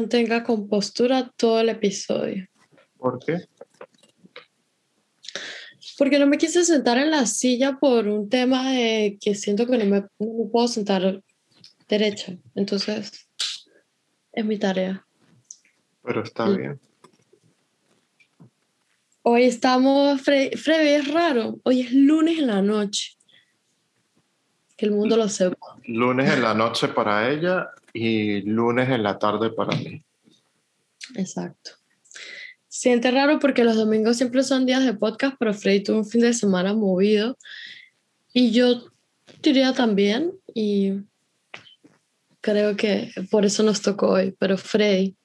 mantenga compostura todo el episodio. ¿Por qué? Porque no me quise sentar en la silla por un tema de que siento que no me, no me puedo sentar derecha. Entonces, es mi tarea. Pero está Mm. bien. Hoy estamos, Fre- Freddy, es raro. Hoy es lunes en la noche. Que el mundo lo sepa. Lunes en la noche para ella y lunes en la tarde para mí. Exacto. Siente raro porque los domingos siempre son días de podcast, pero Freddy tuvo un fin de semana movido. Y yo diría también, y creo que por eso nos tocó hoy. Pero Freddy,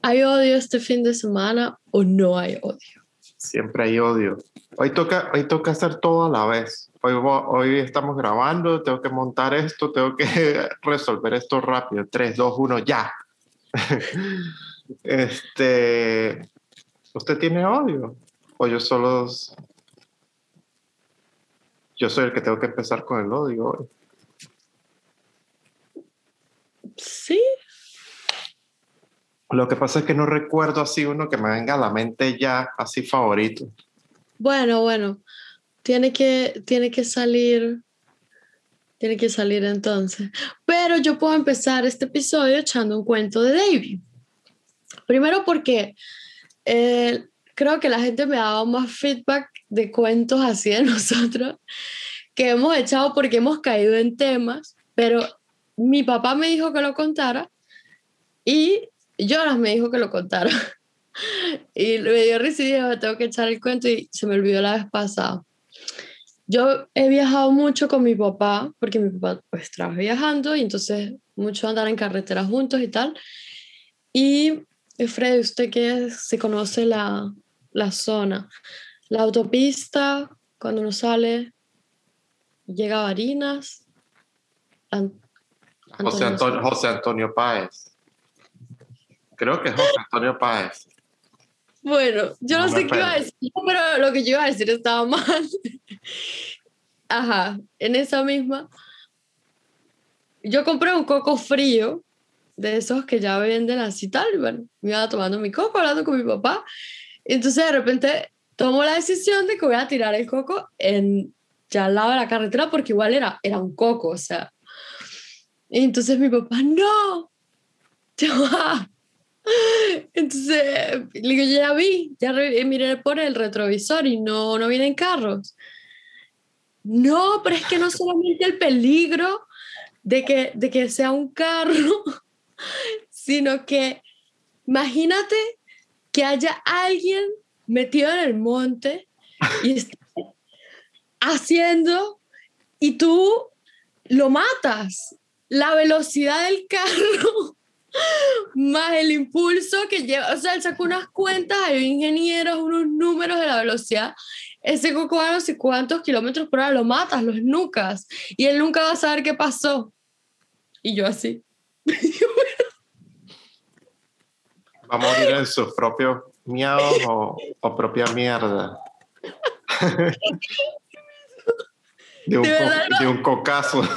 ¿hay odio este fin de semana o no hay odio? Siempre hay odio. Hoy toca, hoy toca hacer todo a la vez. Hoy, hoy estamos grabando, tengo que montar esto, tengo que resolver esto rápido. 3, 2, 1, ya. este, ¿usted tiene odio? O yo solo... Yo soy el que tengo que empezar con el odio hoy. Sí, Lo que pasa es que no recuerdo así uno que me venga a la mente ya así favorito. Bueno, bueno, tiene que, tiene que salir, tiene que salir entonces. Pero yo puedo empezar este episodio echando un cuento de David. Primero porque eh, creo que la gente me ha dado más feedback de cuentos así de nosotros que hemos echado porque hemos caído en temas, pero mi papá me dijo que lo contara y Jonas me dijo que lo contara. Y me dio risa y dije, "Me tengo que echar el cuento y se me olvidó la vez pasada. Yo he viajado mucho con mi papá, porque mi papá pues trabaja viajando y entonces mucho andar en carretera juntos y tal. Y Freddy, usted que se conoce la, la zona, la autopista, cuando uno sale, llega a Barinas. An- José Antonio, José Antonio Páez. Creo que es José Antonio Páez. Bueno, yo no, No sé qué iba a decir, pero lo que yo iba a decir estaba mal. Ajá, en esa misma. Yo compré un coco frío, de esos que ya venden así tal. y Bueno, me iba tomando mi coco, hablando con mi papá. Entonces de repente tomo la decisión de que voy a tirar el coco en ya al lado de la carretera porque igual era, era un coco, o sea. Y entonces mi papá, no, ya va. Entonces, le digo, ya vi, ya re- miré por el retrovisor y no, no vienen carros. No, pero es que no solamente el peligro de que, de que sea un carro, sino que imagínate que haya alguien metido en el monte y esté haciendo y tú lo matas. La velocidad del carro más el impulso que lleva, o sea, él sacó unas cuentas, hay ingenieros, unos números de la velocidad. Ese coco a no sé cuántos kilómetros por hora, lo matas, los nucas, y él nunca va a saber qué pasó. Y yo así. ¿Va a morir en sus propios miados o, o propia mierda? De un, De co- verdad, no. de un cocazo.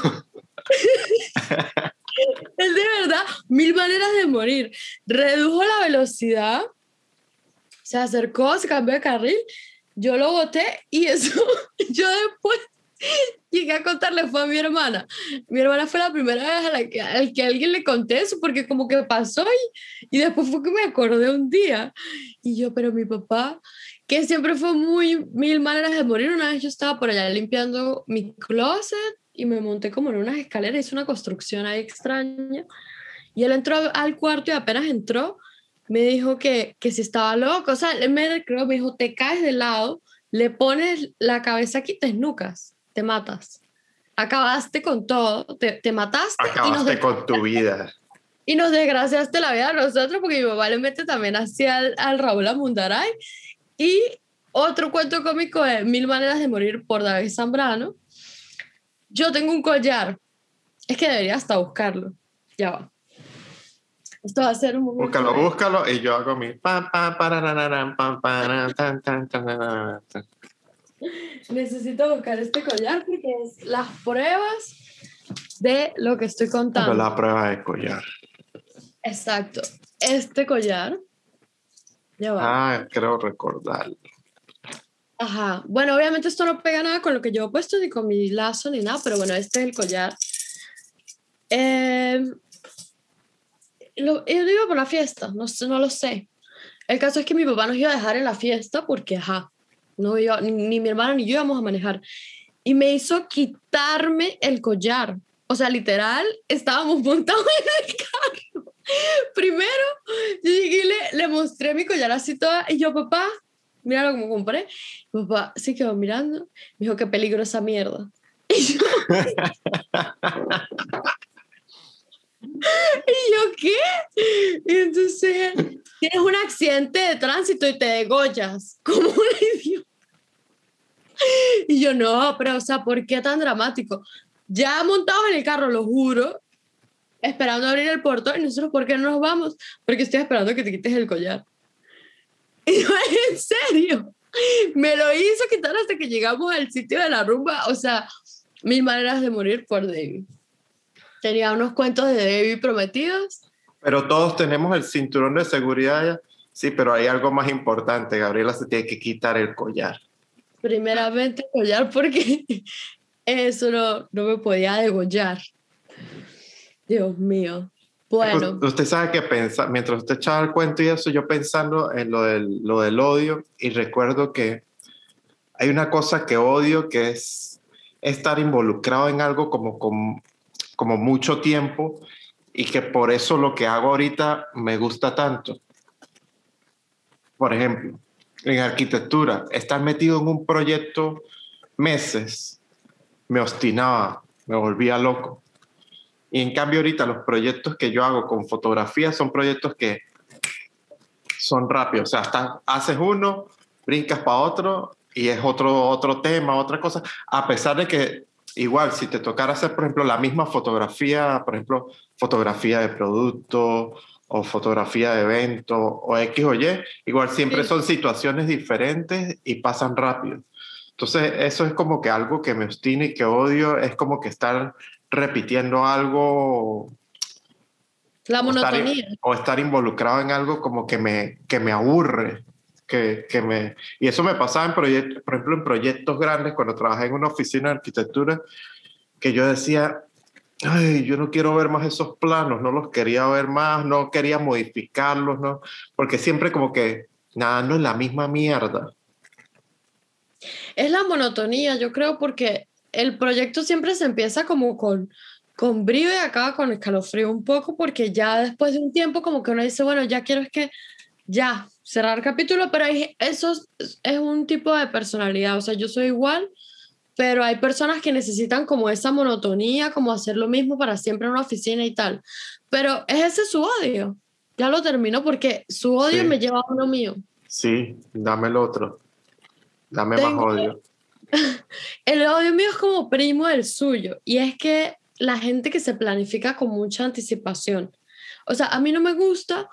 Él de verdad, mil maneras de morir. Redujo la velocidad, se acercó, se cambió de carril, yo lo boté y eso, yo después llegué a contarle fue a mi hermana. Mi hermana fue la primera vez a la que, al que alguien le conté eso porque como que pasó y, y después fue que me acordé un día. Y yo, pero mi papá, que siempre fue muy mil maneras de morir, una vez yo estaba por allá limpiando mi closet y me monté como en unas escaleras, hice una construcción ahí extraña. Y él entró al cuarto y apenas entró, me dijo que, que si estaba loco. O sea, me, creo, me dijo, te caes de lado, le pones la cabeza aquí, te esnucas, te matas. Acabaste con todo, te, te mataste y nos, Acabaste con tu vida. y nos desgraciaste la vida a nosotros porque mi papá le mete también así al, al Raúl Amundaray. Y otro cuento cómico de Mil Maneras de Morir por David Zambrano. Yo tengo un collar. Es que debería hasta buscarlo. Ya va. Esto va a ser un momento. Búscalo, búscalo y yo hago mi. Necesito buscar este collar porque es las pruebas de lo que estoy Pero contando. la prueba de collar. Exacto. Este collar. Ya va. Ah, creo recordar. Ajá. Bueno, obviamente esto no pega nada con lo que yo he puesto, ni con mi lazo, ni nada, pero bueno, este es el collar. Eh, lo, yo iba por la fiesta, no, no lo sé. El caso es que mi papá nos iba a dejar en la fiesta porque, ajá, no iba, ni, mi hermana ni yo íbamos a manejar. Y me hizo quitarme el collar. O sea, literal, estábamos montados en el carro. Primero, yo le, le mostré mi collar así toda. Y yo, papá, mira lo que compré. Mi papá se quedó mirando. Me dijo, qué peligro esa mierda. Y yo, ¿Y yo qué? Y entonces tienes un accidente de tránsito y te degollas como un idiota. Y yo no, pero o sea, ¿por qué tan dramático? Ya montados en el carro, lo juro, esperando abrir el portón y nosotros, ¿por qué no nos vamos? Porque estoy esperando que te quites el collar. Y yo, en serio, me lo hizo quitar hasta que llegamos al sitio de la rumba. O sea, mil maneras de morir por David. Tenía unos cuentos de David prometidos. Pero todos tenemos el cinturón de seguridad ya. Sí, pero hay algo más importante. Gabriela se tiene que quitar el collar. Primeramente collar porque eso no, no me podía degollar. Dios mío. Bueno, Usted sabe que pensa, mientras usted echaba el cuento y eso, yo pensando en lo del, lo del odio y recuerdo que hay una cosa que odio que es estar involucrado en algo como, como, como mucho tiempo y que por eso lo que hago ahorita me gusta tanto. Por ejemplo, en arquitectura, estar metido en un proyecto meses me obstinaba, me volvía loco. Y en cambio ahorita los proyectos que yo hago con fotografía son proyectos que son rápidos. O sea, hasta haces uno, brincas para otro y es otro, otro tema, otra cosa. A pesar de que igual si te tocara hacer, por ejemplo, la misma fotografía, por ejemplo, fotografía de producto o fotografía de evento o X o Y, igual siempre Sí. son situaciones diferentes y pasan rápido. Entonces, eso es como que algo que me obstina y que odio, es como que estar repitiendo algo la o estar, monotonía. o estar involucrado en algo como que me, que me aburre. Que, que me, y eso me pasaba, en proyectos, por ejemplo, en proyectos grandes, cuando trabajé en una oficina de arquitectura, que yo decía, ay, yo no quiero ver más esos planos, no los quería ver más, no quería modificarlos, ¿no? porque siempre como que nadando en la misma mierda. Es la monotonía, yo creo, porque el proyecto siempre se empieza como con, con brío y acaba con escalofrío un poco, porque ya después de un tiempo como que uno dice, bueno, ya quiero es que ya cerrar capítulo, pero hay, eso es, es un tipo de personalidad, o sea, yo soy igual, pero hay personas que necesitan como esa monotonía, como hacer lo mismo para siempre en una oficina y tal, pero es ese su odio, ya lo terminó porque su odio Sí. me lleva a uno mío. Sí, dame el otro. Dame Tengo- más odio. El odio mío es como primo del suyo y es que la gente que se planifica con mucha anticipación. O sea, a mí no me gusta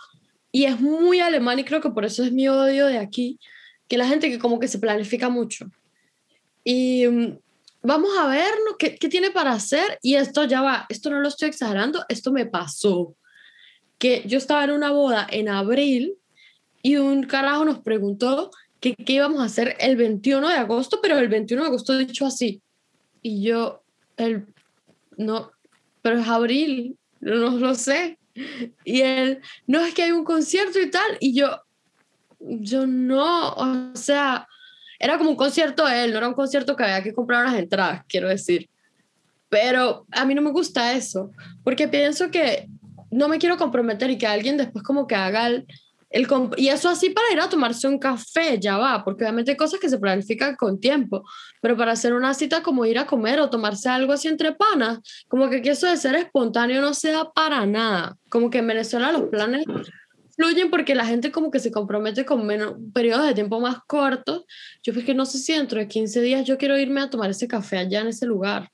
y es muy alemán y creo que por eso es mi odio de aquí, que la gente que como que se planifica mucho. Y mm, vamos a ver ¿no? ¿Qué, qué tiene para hacer y esto ya va, esto no lo estoy exagerando, esto me pasó. Que yo estaba en una boda en abril y un carajo nos preguntó que qué íbamos a hacer el 21 de agosto, pero el 21 de agosto dicho así. Y yo, el, no, pero es abril, no lo sé. Y él, no, es que hay un concierto y tal. Y yo, yo no, o sea, era como un concierto él, no era un concierto que había que comprar las entradas, quiero decir. Pero a mí no me gusta eso, porque pienso que no me quiero comprometer y que alguien después como que haga el, el y eso así para ir a tomarse un café, ya va, porque obviamente hay cosas que se planifican con tiempo, pero para hacer una cita como ir a comer o tomarse algo así entre panas, como que eso de ser espontáneo no se da para nada, como que en Venezuela los planes fluyen porque la gente como que se compromete con menos periodos de tiempo más cortos. Yo pues que no sé si dentro de 15 días yo quiero irme a tomar ese café allá en ese lugar.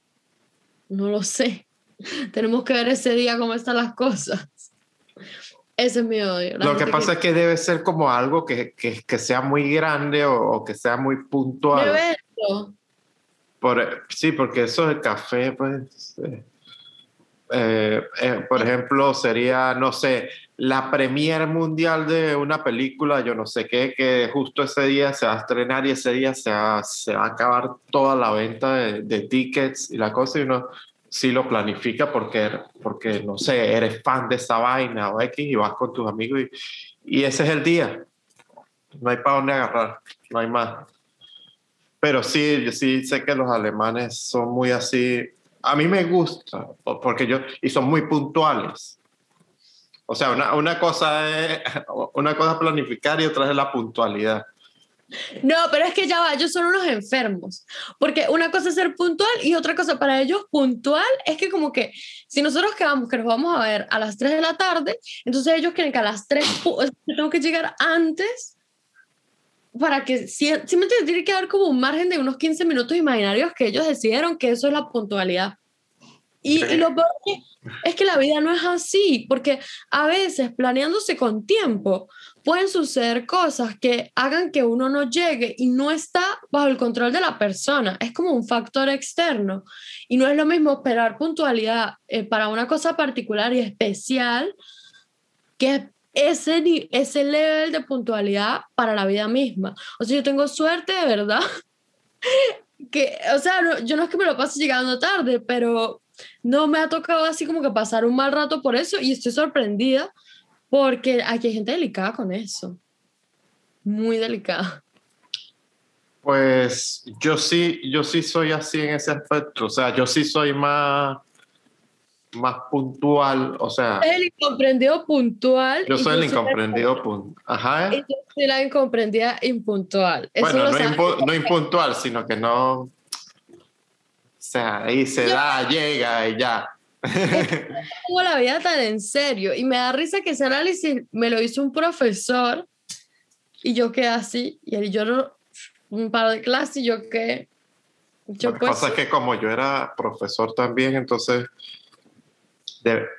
No lo sé. Tenemos que ver ese día cómo están las cosas. Ese es mi odio. Lo que pasa es que debe ser como algo que, que, que sea muy grande o, o que sea muy puntual. Por, sí, porque eso del café, pues, eh, eh, eh, por ejemplo, sería, no sé, la premier mundial de una película, yo no sé qué, que justo ese día se va a estrenar y ese día se va, se va a acabar toda la venta de, de, tickets y la cosa, y uno sí lo planifica porque, porque, no sé, eres fan de esa vaina o X y vas con tus amigos y, y ese es el día. No hay para dónde agarrar, no hay más. Pero sí, yo sí sé que los alemanes son muy así. A mí me gusta, porque yo, y son muy puntuales o sea, una, una, cosa es, una cosa planificar y otra es la puntualidad. No, pero es que ya va, ellos son unos enfermos, porque una cosa es ser puntual y otra cosa para ellos puntual es que como que si nosotros quedamos que nos vamos a ver a las 3 de la tarde, entonces ellos quieren que a las 3 tengo que llegar antes para que, si, si me tiene que dar como un margen de unos 15 minutos imaginarios que ellos decidieron que eso es la puntualidad. Y, y lo peor es que la vida no es así, porque a veces planeándose con tiempo pueden suceder cosas que hagan que uno no llegue y no está bajo el control de la persona. Es como un factor externo. Y no es lo mismo esperar puntualidad eh, para una cosa particular y especial que ese, ese level de puntualidad para la vida misma. O sea, yo tengo suerte de verdad. que, o sea, yo no es que me lo pase llegando tarde, pero no me ha tocado así como que pasar un mal rato por eso y estoy sorprendida porque aquí hay gente delicada con eso. Muy delicada. Pues yo sí, yo sí soy así en ese aspecto. O sea, yo sí soy más, más puntual. O sea. El incomprendido puntual. Yo soy el incomprendido puntual. Ajá. Y yo soy la incomprendida impuntual. bueno, no, no impuntual, sino que no o sea, ahí se da, llega y ya. Tengo la vida tan en serio y me da risa que ese análisis me lo hizo un profesor y yo quedé así y yo un par de clases y yo quedé yo lo que pasa es que como yo era profesor también, entonces,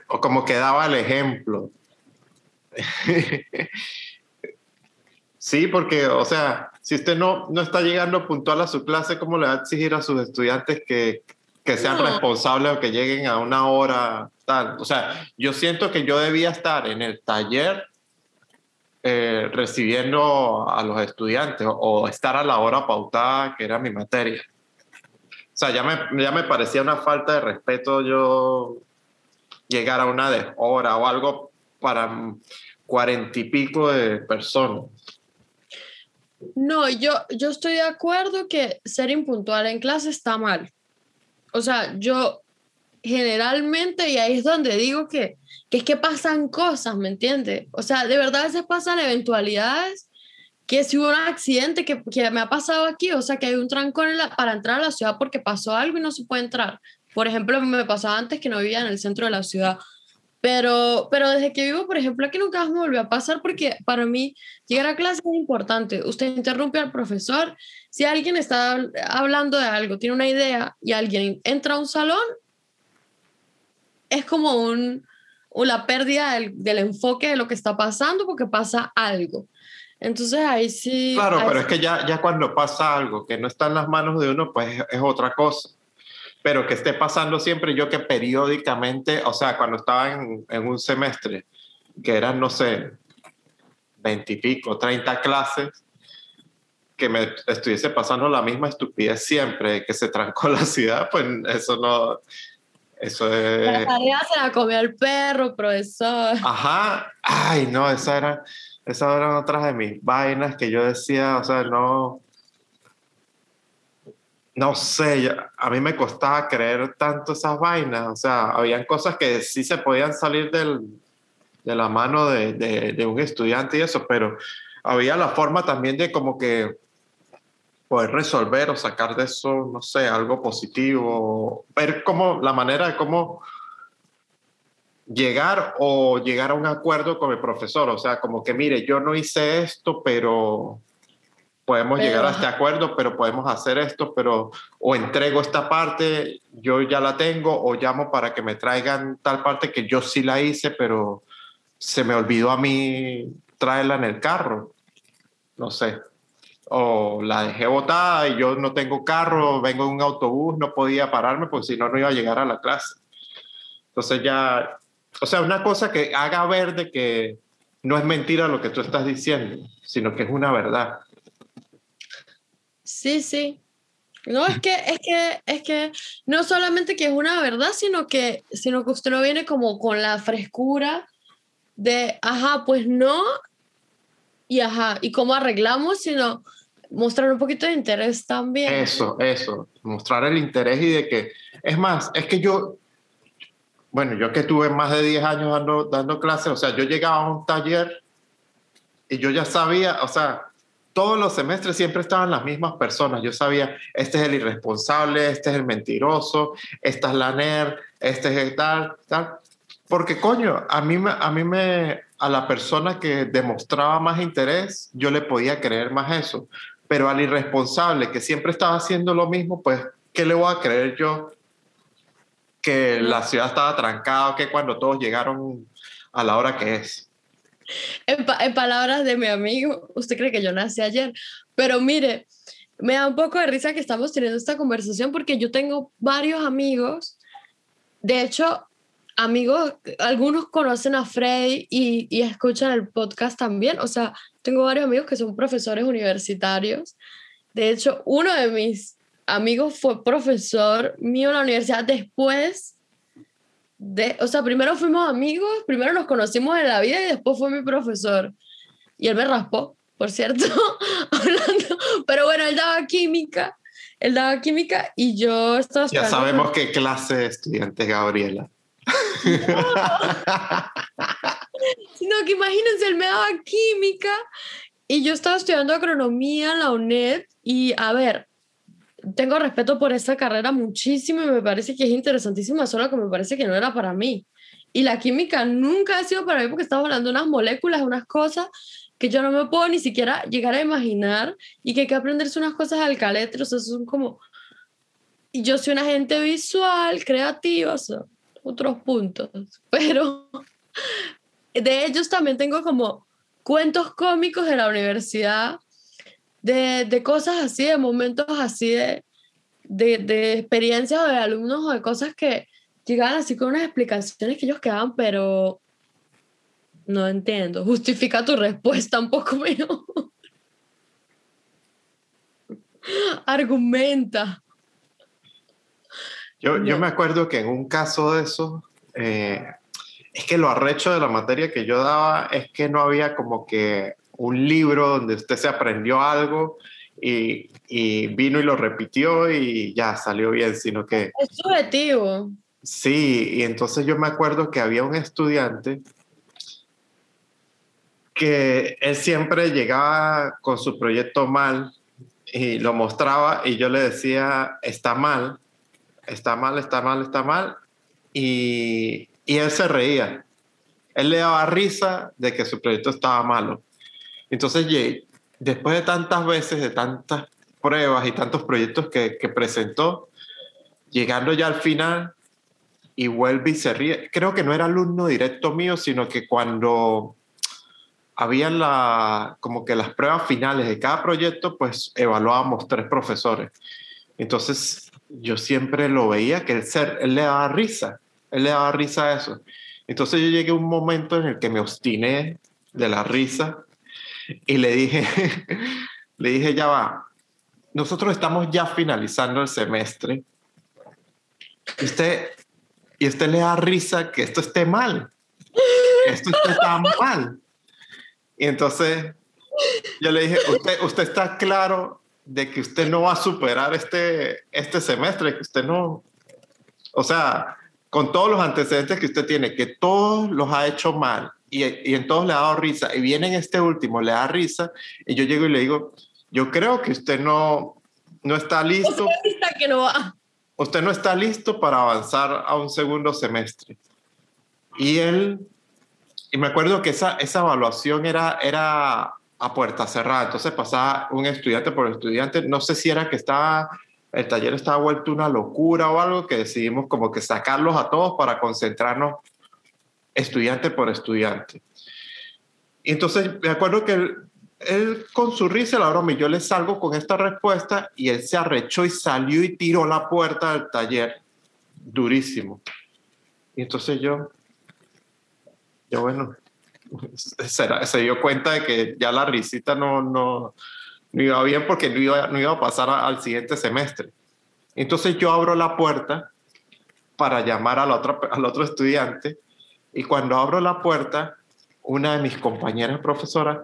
o como que daba el ejemplo. sí, porque, o sea, si usted no, no está llegando puntual a su clase, ¿cómo le va a exigir a sus estudiantes que, que sean responsables o que lleguen a una hora tal? O sea, yo siento que yo debía estar en el taller eh, recibiendo a los estudiantes o, estar a la hora pautada, que era mi materia. O sea, ya me, ya me parecía una falta de respeto yo llegar a una hora o algo para cuarenta y pico de personas. No, yo, yo estoy de acuerdo que ser impuntual en clase está mal. O sea, yo generalmente, y ahí es donde digo que, que es que pasan cosas, ¿me entiendes? O sea, de verdad a veces pasan eventualidades que si hubo un accidente que, que, me ha pasado aquí, o sea, que hay un trancón para entrar a la ciudad porque pasó algo y no se puede entrar. Por ejemplo, me pasaba antes que no vivía en el centro de la ciudad. Pero, pero desde que vivo, por ejemplo, aquí nunca me volvió a pasar porque para mí llegar a clase es importante. Usted interrumpe al profesor. Si alguien está hablando de algo, tiene una idea y alguien entra a un salón, es como un, la pérdida del, del, enfoque de lo que está pasando porque pasa algo. Entonces ahí sí... Claro, pero es que ya, ya cuando pasa algo que no está en las manos de uno, pues es otra cosa pero que esté pasando siempre yo que periódicamente, o sea, cuando estaba en, en un semestre, que eran, no sé, veintipico, treinta clases, que me estuviese pasando la misma estupidez siempre, que se trancó la ciudad, pues eso no, eso es... La tarea se la comió el perro, profesor. Ajá, ay, no, esa era, esas eran otras de mis vainas que yo decía, o sea, no, no sé, a mí me costaba creer tanto esas vainas, o sea, habían cosas que sí se podían salir de la mano de, de, un estudiante y eso, pero había la forma también de como que poder resolver o sacar de eso, no sé, algo positivo, ver cómo la manera de cómo llegar o llegar a un acuerdo con el profesor, o sea, como que mire, yo no hice esto, pero podemos llegar a este acuerdo, pero podemos hacer esto, pero o entrego esta parte, yo ya la tengo, o llamo para que me traigan tal parte que yo sí la hice, pero se me olvidó a mí traerla en el carro. No sé. O la dejé botada y yo no tengo carro, vengo en un autobús, no podía pararme, porque si no, no iba a llegar a la clase. Entonces ya o sea, una cosa que haga ver de que no es mentira lo que tú estás diciendo, sino que es una verdad. Sí, sí. No, es que, es que, es que no solamente que es una verdad, sino que, sino que usted no viene como con la frescura de, ajá, pues no, y ajá, y cómo arreglamos, sino mostrar un poquito de interés también. Eso, eso, mostrar el interés y de que, es más, es que yo, bueno, yo que tuve más de 10 años dando, dando clases, o sea, yo llegaba a un taller y yo ya sabía, o sea, todos los semestres siempre estaban las mismas personas. Yo sabía, este es el irresponsable, este es el mentiroso, esta es la nerd, este es tal, tal. Porque coño, a mí, a mí me, a la persona que demostraba más interés, yo le podía creer más eso. Pero al irresponsable que siempre estaba haciendo lo mismo, pues, ¿qué le voy a creer yo? Que la ciudad estaba trancada, que cuando todos llegaron a la hora que es. En, en, palabras de mi amigo, usted cree que yo nací ayer, pero mire, me da un poco de risa que estamos teniendo esta conversación porque yo tengo varios amigos, de hecho, amigos, algunos conocen a Frey y, y escuchan el podcast también, o sea, tengo varios amigos que son profesores universitarios, de hecho, uno de mis amigos fue profesor mío en la universidad después o sea, primero fuimos amigos, primero nos conocimos en la vida y después fue mi profesor. Y él me raspó, por cierto, hablando. Pero bueno, él daba química, él daba química y yo estaba... Ya sabemos qué clase de estudiante es Gabriela. Sino que imagínense, él me daba química y yo estaba estudiando agronomía en la UNED y a ver, tengo respeto por esta carrera muchísimo y me parece que es interesantísima, solo que me parece que no era para mí. Y la química nunca ha sido para mí porque estamos hablando de unas moléculas, unas cosas que yo no me puedo ni siquiera llegar a imaginar y que hay que aprenderse unas cosas al caletro, o sea, son como... Y yo soy una gente visual, creativa, o sea, otros puntos, pero de ellos también tengo como cuentos cómicos de la universidad de, de cosas así, de momentos así, de, de, de experiencias de alumnos o de cosas que llegaban así con unas explicaciones que ellos quedaban, pero no entiendo. Justifica tu respuesta un poco mejor. Argumenta. Yo, yo, me acuerdo que en un caso de eso, eh, es que lo arrecho de la materia que yo daba es que no había como que un libro donde usted se aprendió algo y, y, vino y lo repitió y ya salió bien, sino que... Es subjetivo. Sí, y entonces yo me acuerdo que había un estudiante que él siempre llegaba con su proyecto mal y lo mostraba y yo le decía, está mal, está mal, está mal, está mal. Y, y él se reía. Él le daba risa de que su proyecto estaba malo. Entonces, después de tantas veces, de tantas pruebas y tantos proyectos que, que presentó, llegando ya al final y vuelve y se ríe. Creo que no era alumno directo mío, sino que cuando había la, como que las pruebas finales de cada proyecto, pues evaluábamos tres profesores. Entonces yo siempre lo veía que él, ser, él le daba risa, él le daba risa a eso. Entonces yo llegué a un momento en el que me obstiné de la risa y le dije, le dije, ya va, nosotros estamos ya finalizando el semestre. Y usted, y usted le da risa que esto esté mal. Esto está mal. Y entonces yo le dije, usted, usted está claro de que usted no va a superar este, este semestre, que usted no, o sea, con todos los antecedentes que usted tiene, que todos los ha hecho mal y, y en todos le ha dado risa, y viene en este último, le da risa, y yo llego y le digo, yo creo que usted no, no está listo. que no va. Usted no está listo para avanzar a un segundo semestre. Y él, y me acuerdo que esa, esa evaluación era, era a puerta cerrada, entonces pasaba un estudiante por estudiante, no sé si era que estaba, el taller estaba vuelto una locura o algo, que decidimos como que sacarlos a todos para concentrarnos estudiante por estudiante. Y entonces me acuerdo que él, con su risa la broma y yo le salgo con esta respuesta y él se arrechó y salió y tiró la puerta del taller durísimo. Y entonces yo, Yo, bueno, se, se dio cuenta de que ya la risita no, no, no iba bien porque no iba, no iba a pasar al siguiente semestre. Entonces yo abro la puerta para llamar al otro, al otro estudiante y cuando abro la puerta, una de mis compañeras profesoras,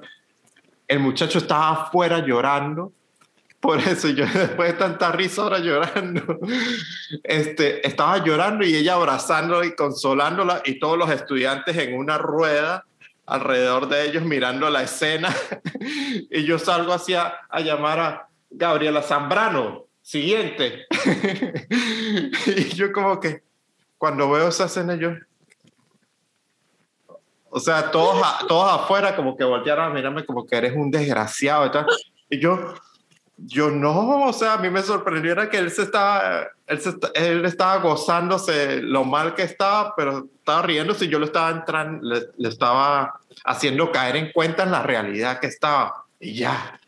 el muchacho estaba afuera llorando. Por eso yo después de tanta risa ahora llorando, este, estaba llorando y ella abrazándola y consolándola y todos los estudiantes en una rueda alrededor de ellos mirando la escena y yo salgo hacia a llamar a Gabriela Zambrano, siguiente. y yo como que cuando veo esa escena yo, o sea, todos, todos afuera como que voltearon a mirarme como que eres un desgraciado y tal. Y yo, yo no, o sea, a mí me sorprendió era que él se estaba, él, él estaba gozándose lo mal que estaba, pero estaba riéndose y yo lo estaba entrando, le, le, estaba haciendo caer en cuenta en la realidad que estaba. Y ya.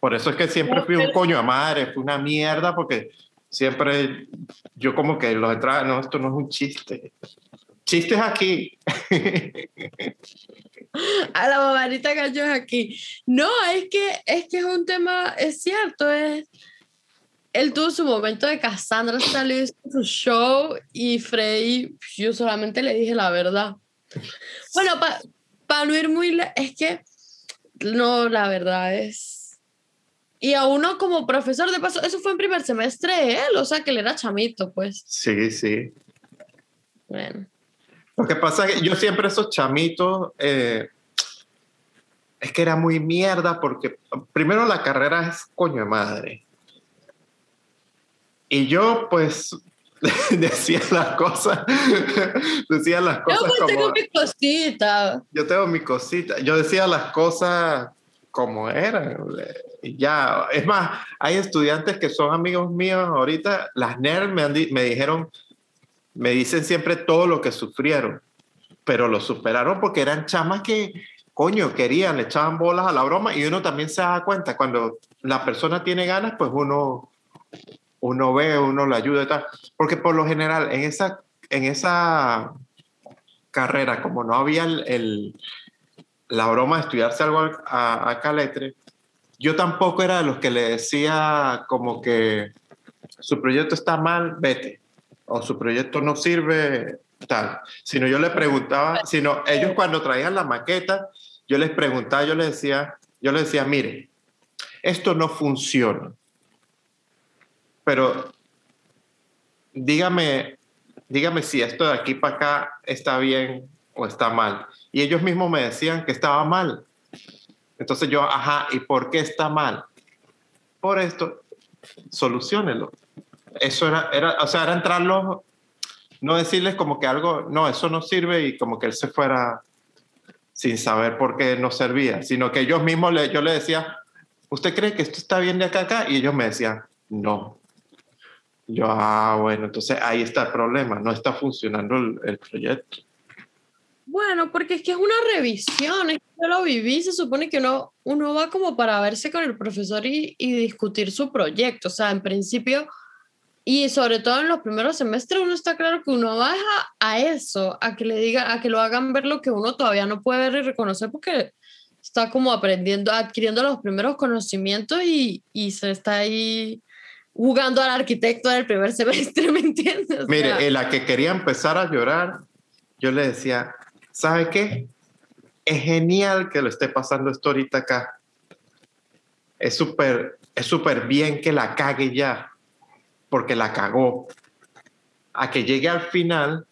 Por eso es que siempre fui un coño a madre, fui una mierda, porque siempre yo como que los entraba, no, esto no es un chiste. Chistes aquí. a la mamarita gallo es aquí. No, es que, es que es un tema, es cierto, es... Él tuvo su momento de Cassandra salió su show y Frey, yo solamente le dije la verdad. Bueno, para no ir muy... Es que, no, la verdad es... Y a uno como profesor de paso, eso fue en primer semestre él, o sea que él era chamito, pues. Sí, sí. Bueno. Lo que pasa es que yo siempre esos chamitos, eh, es que era muy mierda porque primero la carrera es coño de madre. Y yo pues decía las cosas, decía las cosas yo pues como... tengo mi cosita. Yo tengo mi cosita. Yo decía las cosas como eran. Y ya, es más, hay estudiantes que son amigos míos ahorita, las NERD me, han me dijeron me dicen siempre todo lo que sufrieron, pero lo superaron porque eran chamas que, coño, querían, le echaban bolas a la broma y uno también se da cuenta, cuando la persona tiene ganas, pues uno, uno ve, uno le ayuda y tal. Porque por lo general, en esa, en esa carrera, como no había el, la broma de estudiarse algo a, a Caletre, yo tampoco era de los que le decía como que su proyecto está mal, vete o su proyecto no sirve, tal. Sino yo le preguntaba, sino ellos cuando traían la maqueta, yo les preguntaba, yo les decía, yo les decía, mire, esto no funciona. Pero dígame, dígame si esto de aquí para acá está bien o está mal. Y ellos mismos me decían que estaba mal. Entonces yo, ajá, ¿y por qué está mal? Por esto, solucionenlo eso era, era, o sea, era entrarlos, no decirles como que algo, no, eso no sirve y como que él se fuera sin saber por qué no servía, sino que ellos mismos, le, yo le decía, ¿usted cree que esto está bien de acá acá? Y ellos me decían, no. Yo, ah, bueno, entonces ahí está el problema, no está funcionando el, el proyecto. Bueno, porque es que es una revisión, es que yo lo viví, se supone que uno, uno va como para verse con el profesor y, y discutir su proyecto, o sea, en principio y sobre todo en los primeros semestres uno está claro que uno baja a eso, a que le diga, a que lo hagan ver lo que uno todavía no puede ver y reconocer porque está como aprendiendo, adquiriendo los primeros conocimientos y, y se está ahí jugando al arquitecto del primer semestre, ¿me entiendes? O Mire, sea, en la que quería empezar a llorar, yo le decía, ¿sabe qué? Es genial que lo esté pasando esto ahorita acá. Es súper, es súper bien que la cague ya porque la cagó, a que llegue al final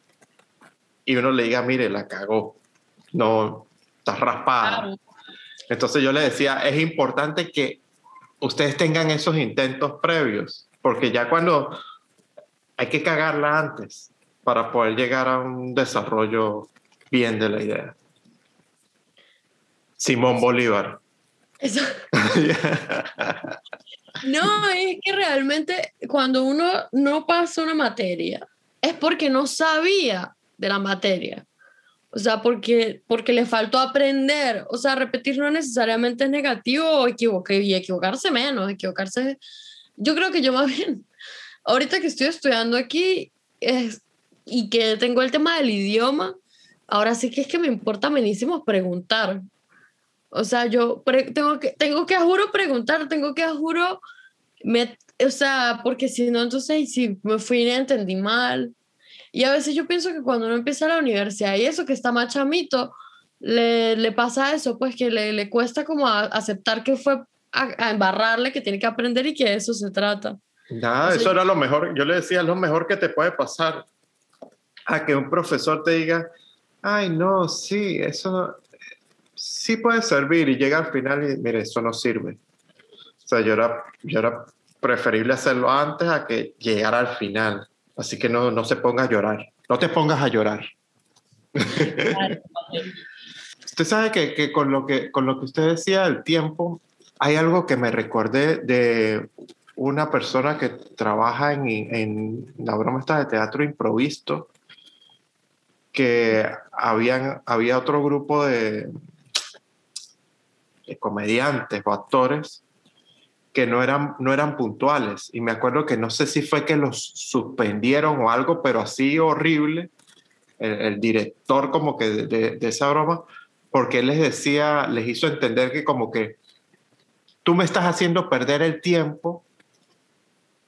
y uno le diga, mire, la cagó, no, está raspada. Entonces yo le decía, es importante que ustedes tengan esos intentos previos, porque ya cuando hay que cagarla antes para poder llegar a un desarrollo bien de la idea. Simón Bolívar. eso- No, es que realmente cuando uno no pasa una materia es porque no sabía de la materia. O sea, porque, porque le faltó aprender. O sea, repetir no necesariamente es negativo o equivoque, y equivocarse menos, equivocarse. Yo creo que yo más bien, ahorita que estoy estudiando aquí es, y que tengo el tema del idioma, ahora sí que es que me importa menísimo preguntar. O sea, yo tengo que, tengo que, juro, preguntar, tengo que, juro, me, o sea, porque si no, entonces, si me fui y entendí mal. Y a veces yo pienso que cuando uno empieza la universidad y eso, que está más chamito, le, le pasa eso, pues que le, le cuesta como aceptar que fue a, embarrarle, que tiene que aprender y que de eso se trata. Nada, eso era lo mejor. Yo le decía, lo mejor que te puede pasar a que un profesor te diga, ay, no, sí, eso sí puede servir y llega al final y mire, eso no sirve. O sea, yo era, yo era preferible hacerlo antes a que llegara al final. Así que no, no se ponga a llorar. No te pongas a llorar. usted sabe que, que, con, lo que con lo que usted decía del tiempo, hay algo que me recordé de una persona que trabaja en, en la broma esta de teatro improvisto, que habían, había otro grupo de, de comediantes o actores que no eran, no eran puntuales. Y me acuerdo que no sé si fue que los suspendieron o algo, pero así horrible, el, director como que de, de, esa broma, porque él les decía, les hizo entender que como que tú me estás haciendo perder el tiempo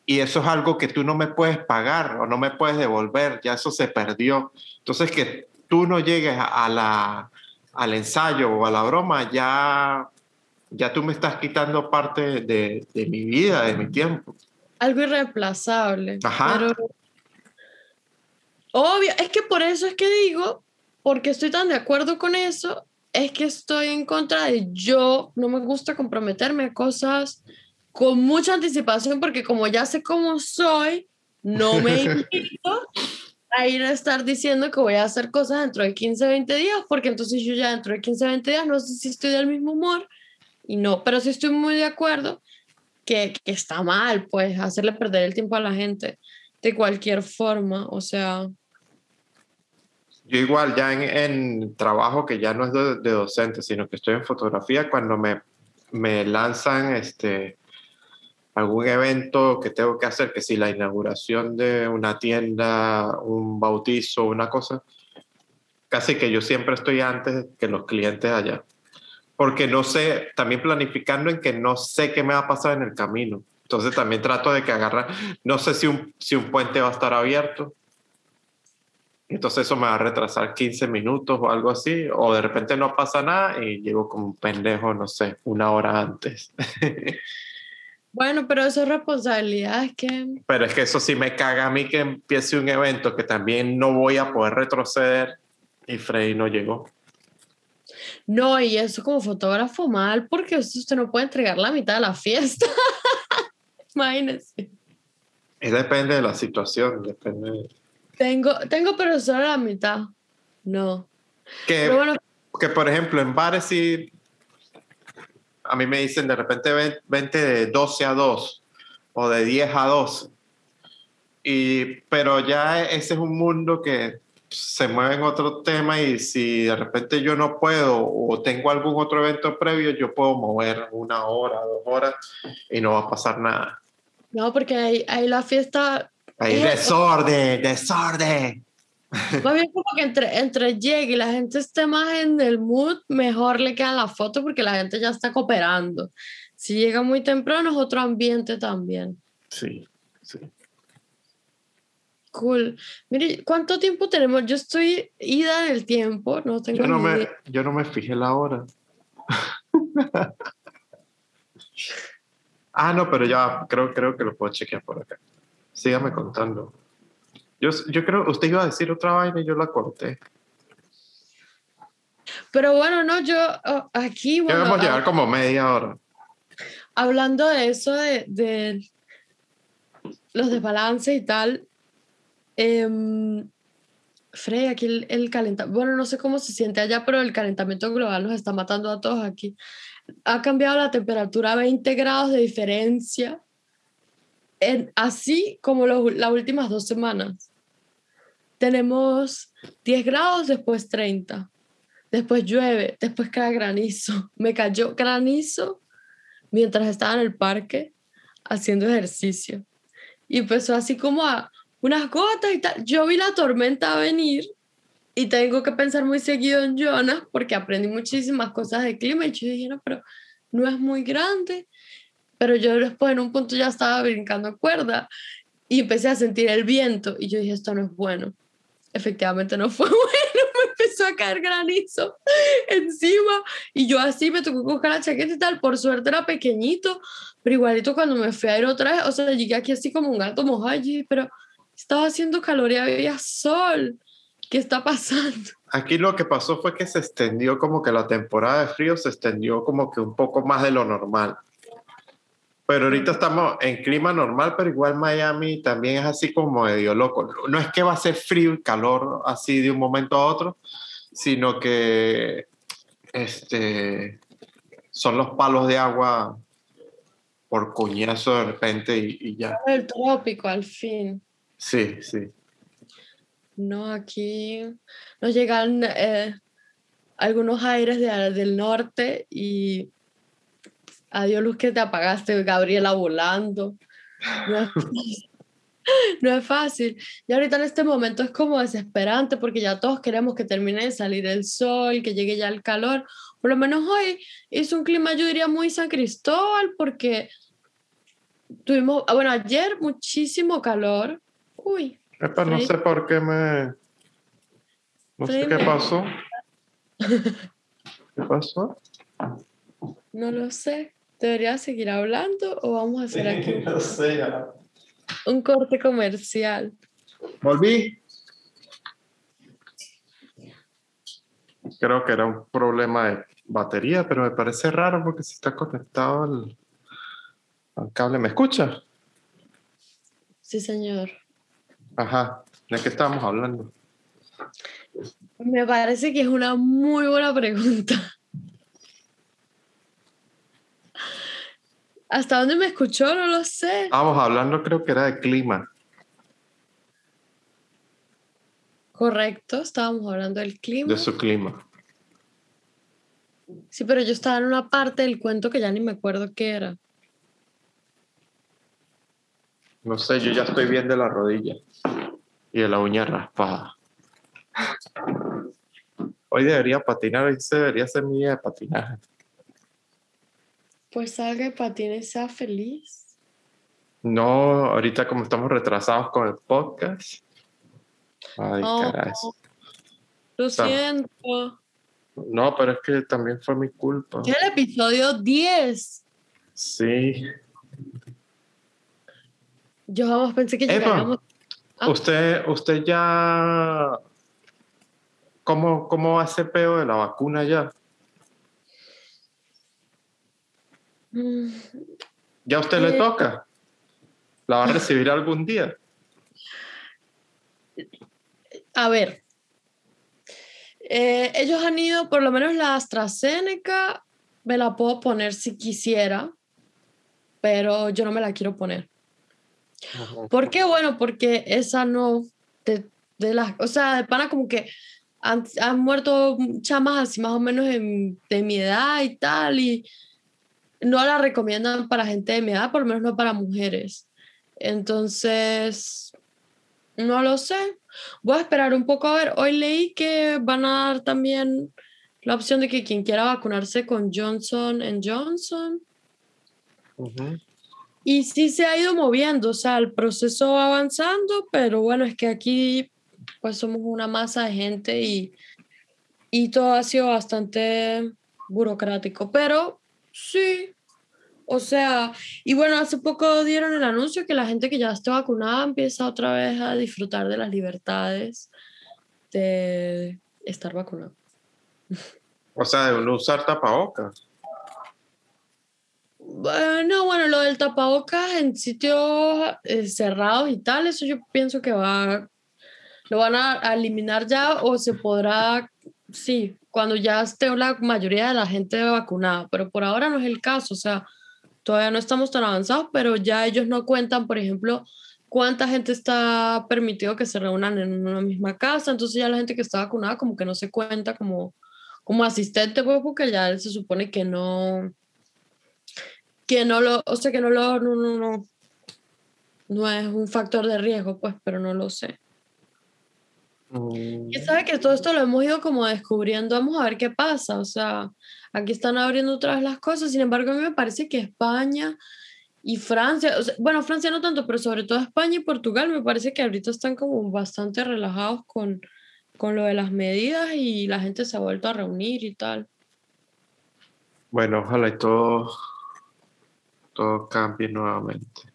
y eso es algo que tú no me puedes pagar o no me puedes devolver, ya eso se perdió. Entonces que tú no llegues la, al ensayo o a la broma, ya, ya tú me estás quitando parte de, de mi vida, de mi tiempo. Algo irreemplazable. Ajá. Pero, obvio, es que por eso es que digo, porque estoy tan de acuerdo con eso, es que estoy en contra de yo, no me gusta comprometerme a cosas con mucha anticipación porque como ya sé cómo soy, no me invito a ir a estar diciendo que voy a hacer cosas dentro de 15, 20 días, porque entonces yo ya dentro de 15, 20 días no sé si estoy del mismo humor y no, pero sí estoy muy de acuerdo que, está mal, pues, hacerle perder el tiempo a la gente de cualquier forma, o sea, yo igual ya en, trabajo que ya no es de, docente, sino que estoy en fotografía, cuando me, me lanzan este, algún evento que tengo que hacer, que si la inauguración de una tienda, un bautizo, una cosa, casi que yo siempre estoy antes que los clientes allá. Porque no sé, también planificando en que no sé qué me va a pasar en el camino. Entonces también trato de que agarrar, no sé si un, si un puente va a estar abierto, entonces eso me va a retrasar 15 minutos o algo así, o de repente no pasa nada y llego como un pendejo, no sé, una hora antes. Bueno, pero eso es responsabilidad, es que... Pero es que eso sí me caga a mí que empiece un evento que también no voy a poder retroceder y Freddy no llegó. No, y eso como fotógrafo mal, porque usted no puede entregar la mitad de la fiesta. Imagínese. Y depende de la situación, depende... De tengo, tengo, pero solo la mitad. No. Que, que por ejemplo, en bares sí, a mí me dicen de repente 20 de 12 a 2 o de 10 a 2. Y, pero ya ese es un mundo que se mueve en otro tema y si de repente yo no puedo o tengo algún otro evento previo, yo puedo mover una hora, dos horas y no va a pasar nada. No, porque ahí, ahí la fiesta Ahí, desorden, desorden. Más bien como que entre, entre llegue y la gente esté más en el mood, mejor le queda la foto porque la gente ya está cooperando. Si llega muy temprano es otro ambiente también. Sí, sí. Cool. Mire, ¿cuánto tiempo tenemos? Yo estoy ida del tiempo, no tengo yo no me, Yo no me fijé la hora. ah, no, pero ya creo, creo que lo puedo chequear por acá. Sígame contando. Yo, yo creo, usted iba a decir otra vaina y yo la corté. Pero bueno, no, yo oh, aquí... Bueno, Debemos llevar como media hora. Hablando de eso, de, de los desbalances y tal, eh, Frey, aquí el, el calentamiento, bueno, no sé cómo se siente allá, pero el calentamiento global nos está matando a todos aquí. Ha cambiado la temperatura a 20 grados de diferencia así como las últimas dos semanas. Tenemos 10 grados, después 30. Después llueve, después cae granizo. Me cayó granizo mientras estaba en el parque haciendo ejercicio. Y empezó así como a unas gotas y tal. Yo vi la tormenta venir y tengo que pensar muy seguido en Jonas porque aprendí muchísimas cosas de clima y yo dije, no, pero no es muy grande. Pero yo después en un punto ya estaba brincando cuerda y empecé a sentir el viento y yo dije, esto no es bueno. Efectivamente no fue bueno, me empezó a caer granizo encima y yo así me tocó coger la chaqueta y tal. Por suerte era pequeñito, pero igualito cuando me fui a ir otra vez, o sea, llegué aquí así como un gato mojado, pero estaba haciendo calor y había sol. ¿Qué está pasando? Aquí lo que pasó fue que se extendió como que la temporada de frío se extendió como que un poco más de lo normal. Pero ahorita estamos en clima normal, pero igual Miami también es así como medio loco. No es que va a ser frío y calor así de un momento a otro, sino que este, son los palos de agua por cuñazo de repente y, y ya. El trópico al fin. Sí, sí. No, aquí nos llegan eh, algunos aires del norte y adiós luz que te apagaste, Gabriela volando. No es, fácil. Y ahorita en este momento es como desesperante porque ya todos queremos que termine de salir el sol, que llegue ya el calor. Por lo menos hoy hizo un clima, yo diría, muy San Cristóbal porque tuvimos, ah, bueno, ayer muchísimo calor. Uy, no sé por qué me... No sé qué pasó. ¿Qué pasó? No lo sé. ¿Debería seguir hablando o vamos a hacer aquí no sé, un corte comercial? Volví. Creo que era un problema de batería, pero me parece raro porque si está conectado al, al cable. ¿Me escucha? Sí, señor. Ajá, ¿de qué estábamos hablando? Me parece que es una muy buena pregunta. ¿Hasta dónde me escuchó? No lo sé. Estábamos hablando, creo que era de clima. Correcto, estábamos hablando del clima. De su clima. Sí, pero yo estaba en una parte del cuento que ya ni me acuerdo qué era. No sé, yo ya estoy bien de la rodilla y de la uña raspada. Hoy debería patinar, hoy se debería ser mi día de patinaje. Pues salga y patine sea feliz. No, ahorita como estamos retrasados con el podcast. Ay, oh, caray. Lo siento. No, pero es que también fue mi culpa. Es el episodio 10. Sí. Yo vamos, pensé que llegaríamos. Ah. Usted, usted ya. ¿Cómo, ¿Cómo hace peo de la vacuna ya? Mm. ¿Ya a usted le Eh. toca? ¿La va a recibir algún día? A ver. Eh, ellos han ido, por lo menos la AstraZeneca, me la puedo poner si quisiera, pero yo no me la quiero poner. ¿Por qué? Bueno, porque esa no, de, de las, o sea, de pana como que han, han muerto chamas así más o menos en- de mi edad y tal, y no la recomiendan para gente de mi edad, por lo menos no para mujeres. Entonces, no lo sé. Voy a esperar un poco a ver. Hoy leí que van a dar también la opción de que quien quiera vacunarse con Johnson Johnson. Ujú. Y sí se ha ido moviendo, o sea, el proceso va avanzando, pero bueno, es que aquí pues somos una masa de gente y, y todo ha sido bastante burocrático, pero sí, o sea, y bueno, hace poco dieron el anuncio que la gente que ya esté vacunada empieza otra vez a disfrutar de las libertades de estar vacunado. O sea, de no usar tapabocas. Bueno, bueno, lo del tapabocas en sitios eh, cerrados y tal, eso yo pienso que va, lo van a, eliminar ya o se podrá, sí, cuando ya esté la mayoría de la gente vacunada, pero por ahora no es el caso, o sea, todavía no estamos tan avanzados, pero ya ellos no cuentan, por ejemplo, cuánta gente está permitido que se reúnan en una misma casa, entonces ya la gente que está vacunada como que no se cuenta como, como asistente, porque ya se supone que no que no lo, o sea, que no lo, no, no, no, no es un factor de riesgo, pues, pero no lo sé. Mm, Y sabe que todo esto lo hemos ido como descubriendo, vamos a ver qué pasa, o sea, aquí están abriendo otra vez las cosas, sin embargo a mí me parece que España y Francia, o sea, bueno, Francia no tanto, pero sobre todo España y Portugal me parece que ahorita están como bastante relajados con, con lo de las medidas y la gente se ha vuelto a reunir y tal. Bueno, ojalá y todo, todo cambie nuevamente.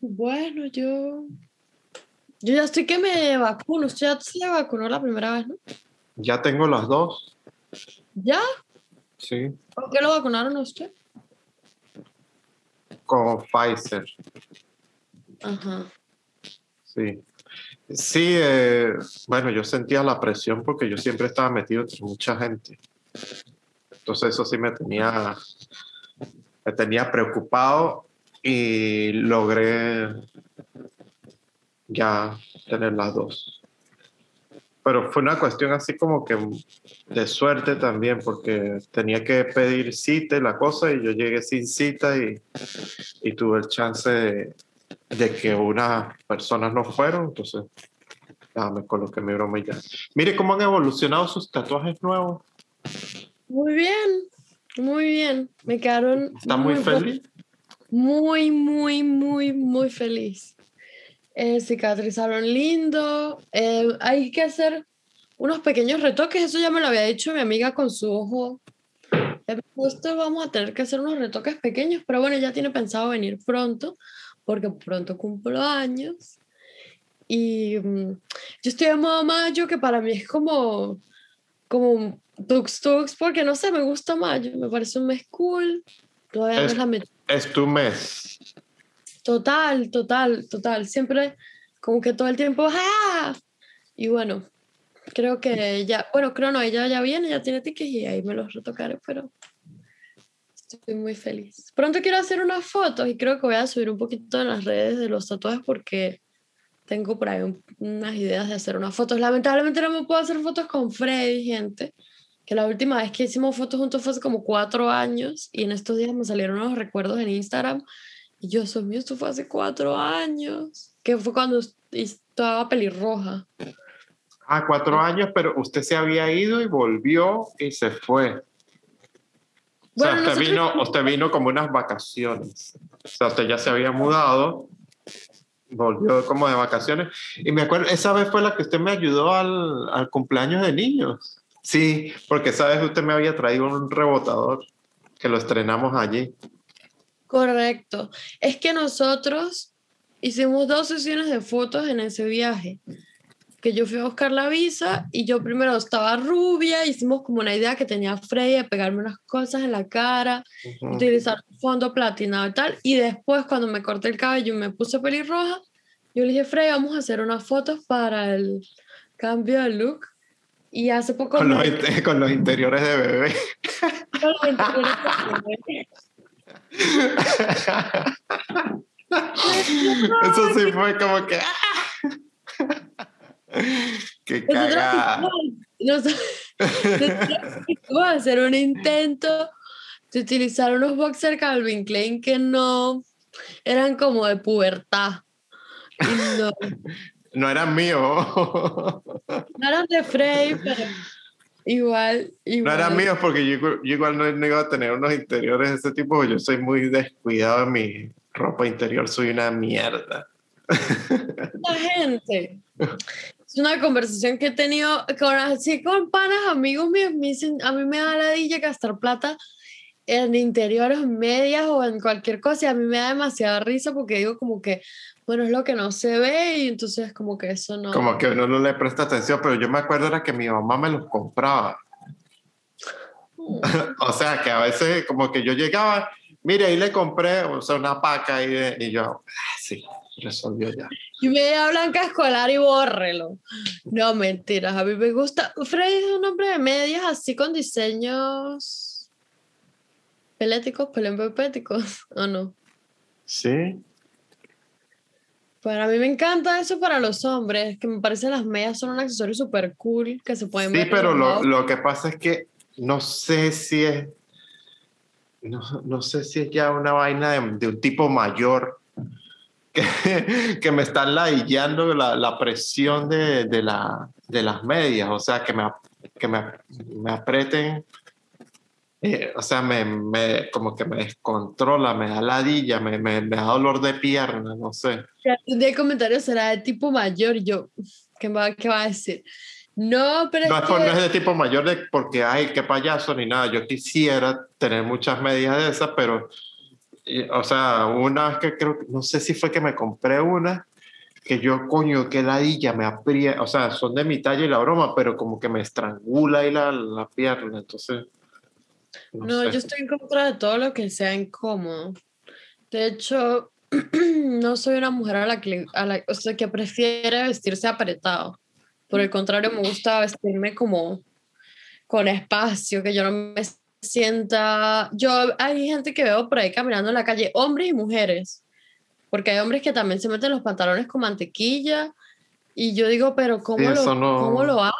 Bueno, yo, yo ya estoy que me vacuno, usted ya se vacunó la primera vez, ¿no? Ya tengo las dos. ¿Ya? Sí. ¿Por qué lo vacunaron a usted? Con Pfizer. Ajá. Sí. Sí, eh, bueno, yo sentía la presión porque yo siempre estaba metido entre mucha gente. Entonces eso sí me tenía, me tenía preocupado y logré ya tener las dos. Pero fue una cuestión así como que de suerte también, porque tenía que pedir cita y la cosa, y yo llegué sin cita y, y tuve el chance de, de que unas personas no fueron, entonces ya me coloqué mi broma y ya. Mire cómo han evolucionado sus tatuajes nuevos. Muy bien, muy bien. Me quedaron ¿Está muy feliz? Muy, muy, muy, muy feliz. Eh, cicatrizaron lindo. Eh, hay que hacer unos pequeños retoques. Eso ya me lo había dicho mi amiga con su ojo. Eh, Justo vamos a tener que hacer unos retoques pequeños, pero bueno, ya tiene pensado venir pronto, porque pronto cumplo años. Y mm, yo estoy en modo mayo, que para mí es como, como tux tux, porque no sé, me gusta mayo, me parece un mes cool. Todavía no Es- es la met- Es tu mes. Total, total, total. Siempre como que todo el tiempo, ¡ah! Y bueno, creo que ella, bueno, creo no, ella ya viene, ya tiene tickets y ahí me los retocaré, pero estoy muy feliz. Pronto quiero hacer unas fotos y creo que voy a subir un poquito en las redes de los tatuajes porque tengo por ahí un- unas ideas de hacer unas fotos. Lamentablemente no me puedo hacer fotos con Freddy, gente. Que la última vez que hicimos fotos juntos fue hace como cuatro años y en estos días me salieron unos recuerdos en Instagram y yo, Dios mío, esto fue hace cuatro años. Que fue cuando estaba pelirroja. Ah, cuatro años, pero usted se había ido y volvió y se fue. O sea, Bueno, usted, nosotros- vino, usted vino como unas vacaciones. O sea, usted ya se había mudado, volvió como de vacaciones. Y me acuerdo, esa vez fue la que usted me ayudó al, al cumpleaños de niños. Sí, porque esa vez usted me había traído un rebotador que lo estrenamos allí. Correcto. Es que nosotros hicimos dos sesiones de fotos en ese viaje. Que yo fui a buscar la visa y yo primero estaba rubia, hicimos como una idea que tenía Freddy de pegarme unas cosas en la cara, Ujú. utilizar un fondo platinado y tal. Y después cuando me corté el cabello y me puse pelirroja, yo le dije, Freddy, vamos a hacer unas fotos para el cambio de look. Y hace poco... Con, los, me- inte- con los interiores de bebé. con los interiores de- Eso sí fue como que. ¡ah! ¡Qué Nosotros cagada! hicimos- nosotros hicimos hacer un intento de utilizar unos boxer Calvin Klein que no eran como de pubertad. No, No eran míos. no eran de Frey, pero igual, No igual. eran míos porque yo, igual- yo igual no, no iba a tener unos interiores de ese tipo. Yo soy muy descuidado en mi ropa interior. Soy una mierda. La gente. Una conversación que he tenido con así con panas, amigos míos. Me dicen, a mí me da la dilla gastar plata en interiores, medias o en cualquier cosa. Y a mí me da demasiada risa porque digo como que, bueno, es lo que no se ve y entonces como que eso no... Como que uno no le presta atención. Pero yo me acuerdo era que mi mamá me los compraba. O sea, que a veces como que yo llegaba, mire, ahí le compré, o sea, una paca de- y yo, ah, sí, resolvió ya. Y media blanca escolar y bórrelo. No, mentiras. A mí me gusta. Freddy es un hombre de medias así con diseños peléticos, pelempepéticos, ¿o no? Sí. Para mí me encanta eso para los hombres, que me parece las medias son un accesorio súper cool que se pueden Sí, ver. pero lo, lo que pasa es que no sé si es, no, no sé si es ya una vaina de, de un tipo mayor que, que me están ladillando la, la presión de, de, la, de las medias, o sea, que me, que me, me aprieten, eh, o sea, me, me, como que me descontrola, me da ladilla, me, me, me da dolor de pierna, no sé. De comentario será de tipo mayor, yo, ¿qué va, qué va a decir? No, pero No es que- no es de tipo mayor de porque, ay, qué payaso ni nada. Yo quisiera tener muchas medias de esas, pero, y- o sea, una vez que creo, no sé si fue que me compré una, que yo, coño, qué ladilla, me aprieta, o sea, son de mi talla y la broma, pero como que me estrangula ahí la, la pierna, entonces. No, No, sé. yo estoy en contra de todo lo que sea incómodo. De hecho, no soy una mujer a la que, a la, o sea, que prefiere vestirse apretado. Por el contrario, me gusta vestirme como con espacio, que yo no me sienta... Yo, hay gente que veo por ahí caminando en la calle, hombres y mujeres, porque hay hombres que también se meten los pantalones con mantequilla y yo digo, pero ¿cómo, Sí, lo, no- ¿cómo lo hacen?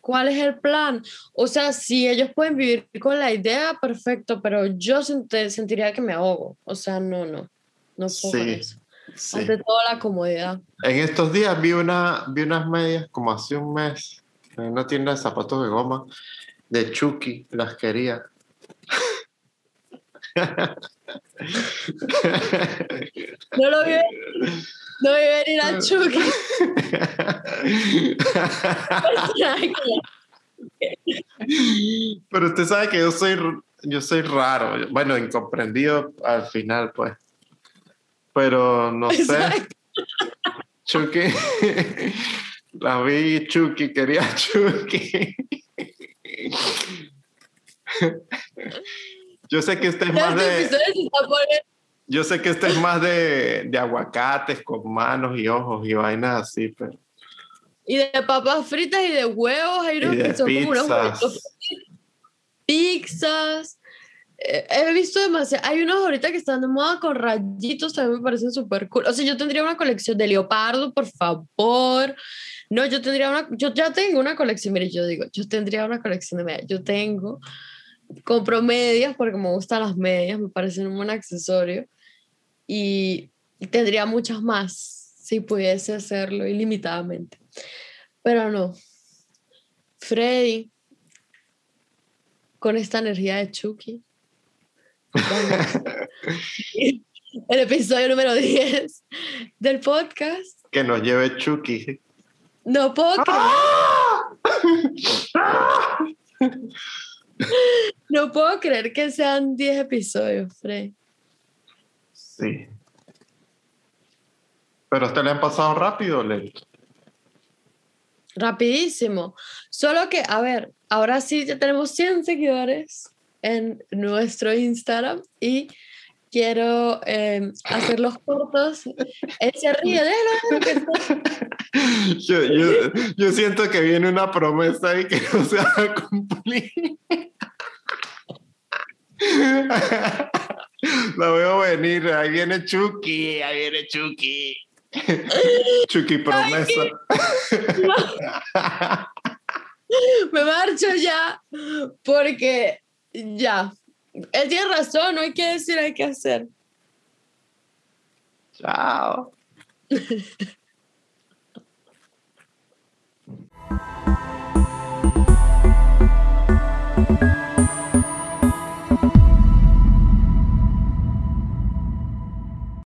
¿Cuál es el plan? O sea, si ellos pueden vivir con la idea, perfecto, pero yo sent- sentiría que me ahogo. O sea, no, no, no puedo Sí, eso. Sí. Ante todo la comodidad. En estos días vi, una, vi unas medias como hace un mes en una tienda de zapatos de goma de Chucky, las quería. No lo vi, no vi venir a Chucky. Pero usted sabe que yo soy, yo soy raro, bueno, incomprendido al final, pues. Pero no sé. Chucky, la vi Chucky, quería Chucky. Yo sé que este es más de, yo sé que este es más de, de aguacates con manos y ojos y vainas así, pero Y de papas fritas y de huevos. Hay unos y de que son como unos pizzas. Eh, he visto demasiado. Hay unos ahorita que están de moda con rayitos, también me parecen súper cool. O sea, yo tendría una colección de leopardo, por favor. No, yo tendría una. Yo ya tengo una colección. Mire, yo digo, yo tendría una colección de medias. Yo tengo. Compro medias porque me gustan las medias, me parecen un buen accesorio. Y tendría muchas más si pudiese hacerlo ilimitadamente. Pero no. Freddy, con esta energía de Chucky. El episodio número 10 del podcast. que nos lleve Chucky. No puedo creer, no puedo creer que sean 10 episodios, Freddy. Sí. Pero a usted le han pasado rápido, lento. Rapidísimo. Solo que, a ver, ahora sí ya tenemos 100 seguidores en nuestro Instagram y quiero eh, hacer los cortos. Él se ríe, déjalo, Yo, yo, yo siento que viene una promesa ahí que no se va a cumplir. La veo venir, ahí viene Chucky, ahí viene Chucky. Chucky promesa. Me marcho ya porque ya. Él tiene razón, no hay que decir, hay que hacer. Chao.